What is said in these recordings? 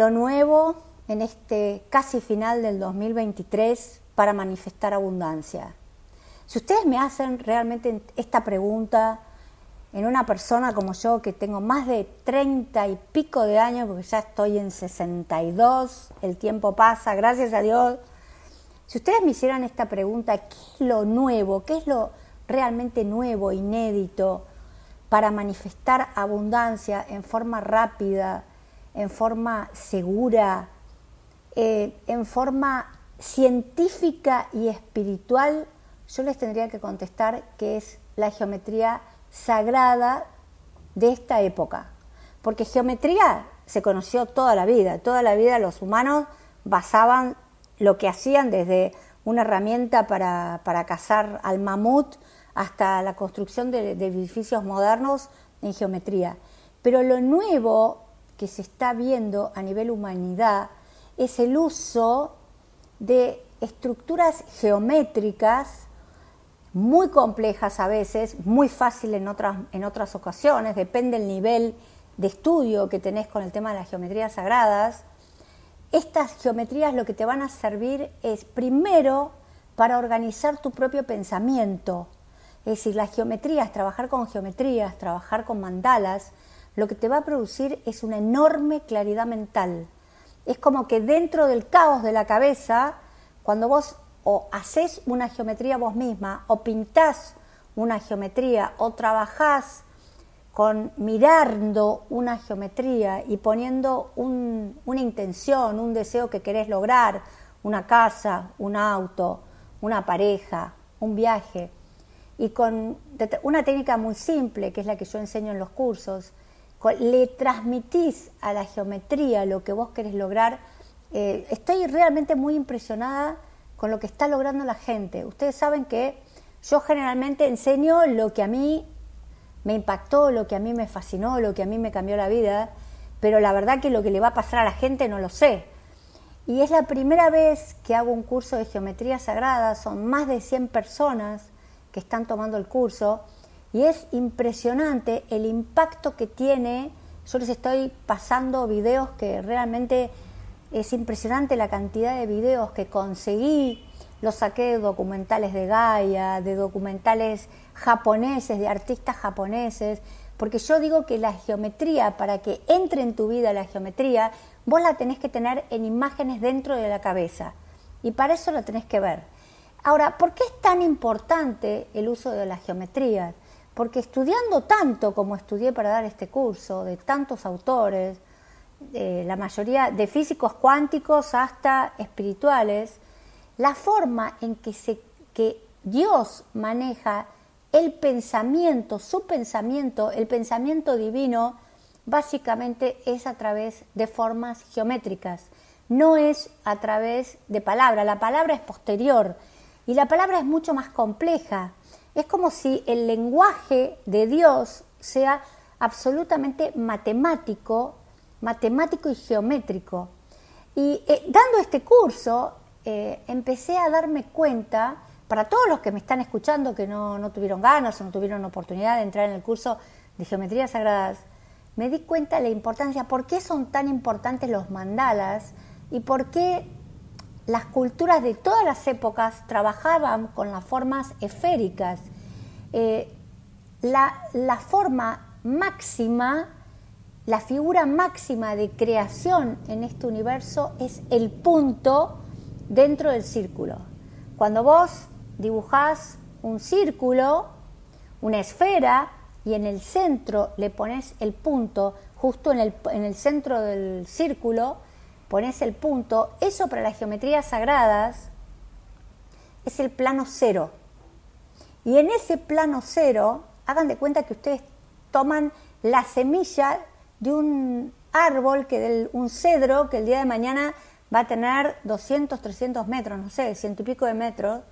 lo nuevo en este casi final del 2023 para manifestar abundancia? Si ustedes me hacen realmente esta pregunta en una persona como yo que tengo más de 30 y pico de años, porque ya estoy en 62, el tiempo pasa, gracias a Dios. Si ustedes me hicieran esta pregunta, ¿qué es lo nuevo? ¿Qué es lo realmente nuevo, inédito, para manifestar abundancia en forma rápida, en forma segura, eh, en forma científica y espiritual? Yo les tendría que contestar que es la geometría sagrada de esta época. Porque geometría se conoció toda la vida, toda la vida los humanos basaban lo que hacían desde una herramienta para, cazar al mamut hasta la construcción de, de edificios modernos en geometría. Pero lo nuevo que se está viendo a nivel humanidad es el uso de estructuras geométricas muy complejas a veces, muy fácil en otras, en otras ocasiones, depende del nivel de estudio que tenés con el tema de las geometrías sagradas. Estas geometrías lo que te van a servir es primero para organizar tu propio pensamiento. Es decir, las geometrías, trabajar con geometrías, trabajar con mandalas, lo que te va a producir es una enorme claridad mental. Es como que dentro del caos de la cabeza, cuando vos o haces una geometría vos misma, o pintás una geometría, o trabajás con mirando una geometría y poniendo una intención, un deseo que querés lograr, una casa, un auto, una pareja, un viaje, y con una técnica muy simple, que es la que yo enseño en los cursos, le transmitís a la geometría lo que vos querés lograr. Eh, estoy realmente muy impresionada con lo que está logrando la gente. Ustedes saben que yo generalmente enseño lo que a mí me impactó, lo que a mí me fascinó, lo que a mí me cambió la vida, pero la verdad que lo que le va a pasar a la gente no lo sé. Y es la primera vez que hago un curso de geometría sagrada, son más de 100 personas que están tomando el curso y es impresionante el impacto que tiene. Yo les estoy pasando videos que realmente es impresionante la cantidad de videos que conseguí. Los saqué de documentales de Gaia, de documentales japoneses, de artistas japoneses, porque yo digo que la geometría, para que entre en tu vida la geometría, vos la tenés que tener en imágenes dentro de la cabeza. Y para eso la tenés que ver. Ahora, ¿por qué es tan importante el uso de la geometría? Porque estudiando tanto como estudié para dar este curso, de tantos autores, la mayoría de físicos cuánticos hasta espirituales, la forma en que, que Dios maneja el pensamiento, su pensamiento, el pensamiento divino, básicamente es a través de formas geométricas, no es a través de palabra. La palabra es posterior y la palabra es mucho más compleja. Es como si el lenguaje de Dios sea absolutamente matemático matemático y geométrico. Y eh, dando este curso, eh, empecé a darme cuenta, para todos los que me están escuchando que no, no tuvieron ganas o no tuvieron oportunidad de entrar en el curso de Geometrías Sagradas, me di cuenta de la importancia, por qué son tan importantes los mandalas y por qué las culturas de todas las épocas trabajaban con las formas esféricas. Eh, la, forma máxima la figura máxima de creación en este universo es el punto dentro del círculo. Cuando vos dibujás un círculo, una esfera, y en el centro le pones el punto, justo en el, en el centro del círculo, pones el punto, eso para las geometrías sagradas es el plano cero. Y en ese plano cero, hagan de cuenta que ustedes toman la semilla de un árbol, que del, un cedro que el día de mañana va a tener 200, 300 metros, no sé, ciento y pico de metros,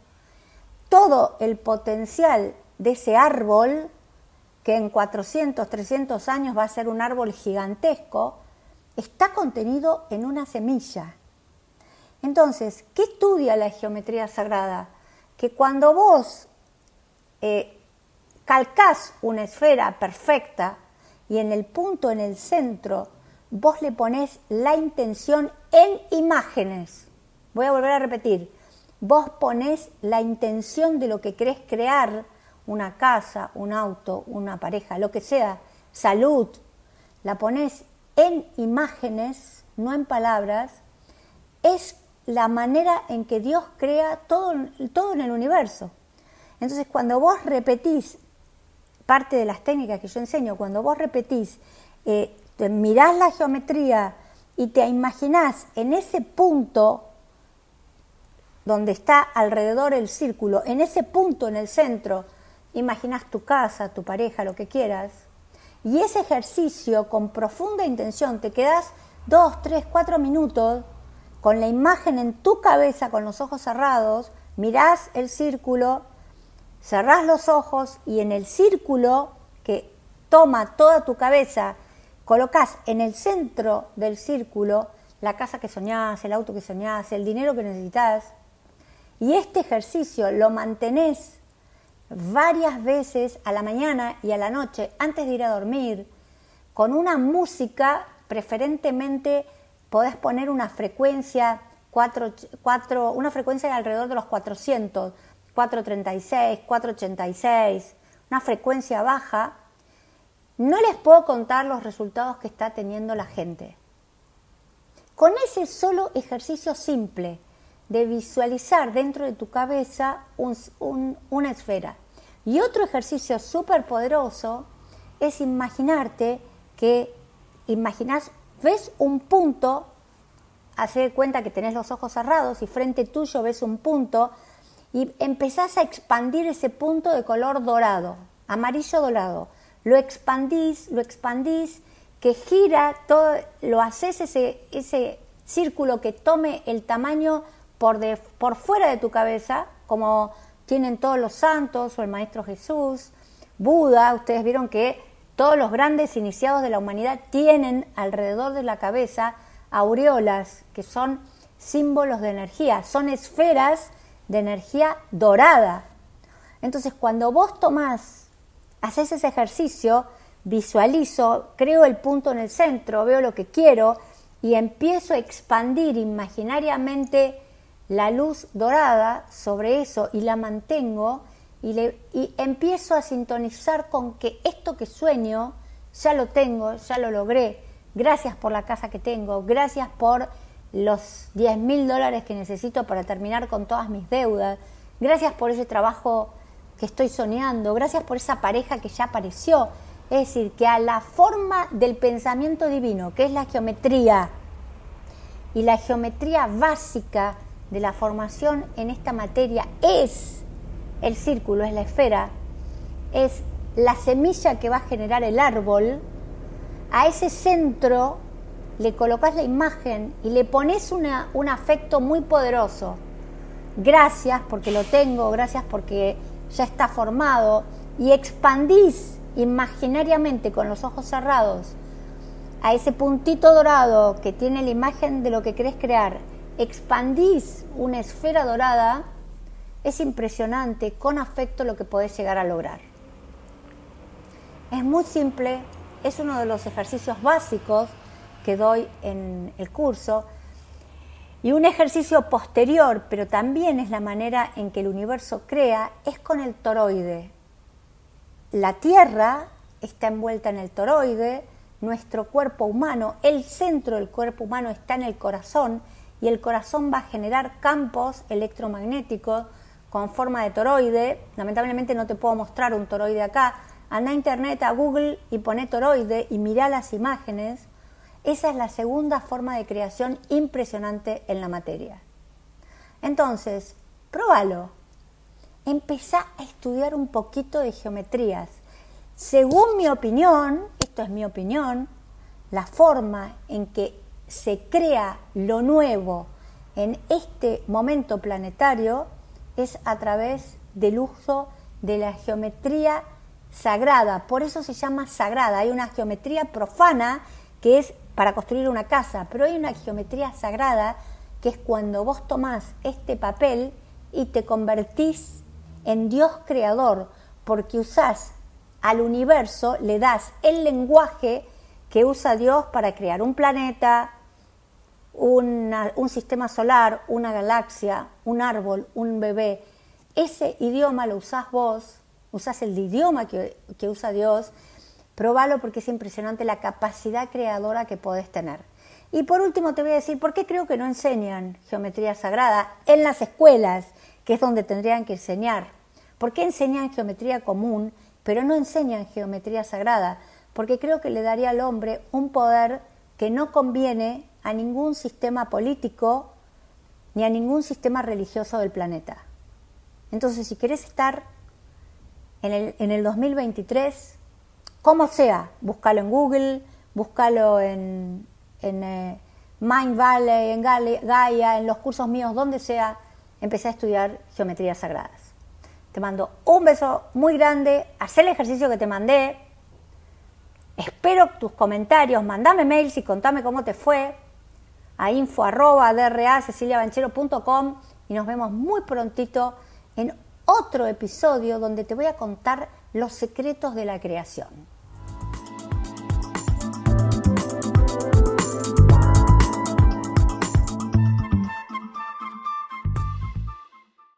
todo el potencial de ese árbol, que en 400, 300 años va a ser un árbol gigantesco, está contenido en una semilla. Entonces, ¿qué estudia la geometría sagrada? Que cuando vos eh, calcás una esfera perfecta, y en el punto, en el centro, vos le pones la intención en imágenes. Voy a volver a repetir. Vos pones la intención de lo que querés crear, una casa, un auto, una pareja, lo que sea, salud, la pones en imágenes, no en palabras, es la manera en que Dios crea todo, todo en el universo. Entonces, cuando vos repetís parte de las técnicas que yo enseño, cuando vos repetís, eh, mirás la geometría y te imaginás en ese punto donde está alrededor el círculo, en ese punto en el centro, imaginás tu casa, tu pareja, lo que quieras, y ese ejercicio con profunda intención, te quedas dos, tres, cuatro minutos con la imagen en tu cabeza, con los ojos cerrados, mirás el círculo, cerrás los ojos y en el círculo que toma toda tu cabeza, colocas en el centro del círculo la casa que soñás, el auto que soñás, el dinero que necesitas. Y este ejercicio lo mantenés varias veces a la mañana y a la noche antes de ir a dormir, con una música, preferentemente podés poner una frecuencia, una frecuencia de alrededor de los 400, 436, 486, una frecuencia baja, no les puedo contar los resultados que está teniendo la gente. Con ese solo ejercicio simple de visualizar dentro de tu cabeza una esfera. Y otro ejercicio súper poderoso es imaginarte que imaginas, ves un punto, hace cuenta que tenés los ojos cerrados y frente tuyo ves un punto y empezás a expandir ese punto de color dorado, amarillo dorado. Lo expandís, lo expandís, que gira todo, lo haces ese, ese círculo que tome el tamaño por, de, por fuera de tu cabeza, como tienen todos los santos o el Maestro Jesús, Buda, ustedes vieron que todos los grandes iniciados de la humanidad tienen alrededor de la cabeza aureolas, que son símbolos de energía, son esferas de energía dorada. Entonces, cuando vos tomás, haces ese ejercicio, visualizo, creo el punto en el centro, veo lo que quiero y empiezo a expandir imaginariamente la luz dorada sobre eso y la mantengo y, le, y empiezo a sintonizar con que esto que sueño ya lo tengo, ya lo logré. Gracias por la casa que tengo, gracias por los 10 mil dólares que necesito para terminar con todas mis deudas, gracias por ese trabajo que estoy soñando, gracias por esa pareja que ya apareció. Es decir, que a la forma del pensamiento divino, que es la geometría, y la geometría básica de la formación en esta materia es el círculo, es la esfera, es la semilla que va a generar el árbol, a ese centro le colocas la imagen y le pones un afecto muy poderoso. Gracias porque lo tengo, gracias porque ya está formado y expandís imaginariamente con los ojos cerrados a ese puntito dorado que tiene la imagen de lo que querés crear expandís una esfera dorada, es impresionante con afecto lo que podés llegar a lograr. Es muy simple, es uno de los ejercicios básicos que doy en el curso y un ejercicio posterior, pero también es la manera en que el universo crea, es con el toroide. La Tierra está envuelta en el toroide, nuestro cuerpo humano, el centro del cuerpo humano está en el corazón y el corazón va a generar campos electromagnéticos con forma de toroide. Lamentablemente no te puedo mostrar un toroide acá. Anda a internet, a Google y pone toroide y mira las imágenes. Esa es la segunda forma de creación impresionante en la materia. Entonces, pruébalo. Empezá a estudiar un poquito de geometrías. Según mi opinión, esto es mi opinión, la forma en que se crea lo nuevo en este momento planetario es a través del uso de la geometría sagrada. Por eso se llama sagrada. Hay una geometría profana que es para construir una casa, pero hay una geometría sagrada que es cuando vos tomás este papel y te convertís en Dios creador, porque usás al universo, le das el lenguaje que usa Dios para crear un planeta, un sistema solar, una galaxia, un árbol, un bebé. Ese idioma lo usás vos, usás el idioma que, que usa Dios, probalo porque es impresionante la capacidad creadora que podés tener. Y por último te voy a decir por qué creo que no enseñan geometría sagrada en las escuelas, que es donde tendrían que enseñar. ¿Por qué enseñan geometría común, pero no enseñan geometría sagrada? Porque creo que le daría al hombre un poder que no conviene a ningún sistema político ni a ningún sistema religioso del planeta. Entonces, si querés estar en el, en el 2023, como sea, búscalo en Google, búscalo en, en eh, Mind Valley, en Gaia, en los cursos míos, donde sea, empecé a estudiar geometrías sagradas. Te mando un beso muy grande, haz el ejercicio que te mandé. Espero tus comentarios, mandame mails y contame cómo te fue a info arroba y nos vemos muy prontito en otro episodio donde te voy a contar los secretos de la creación.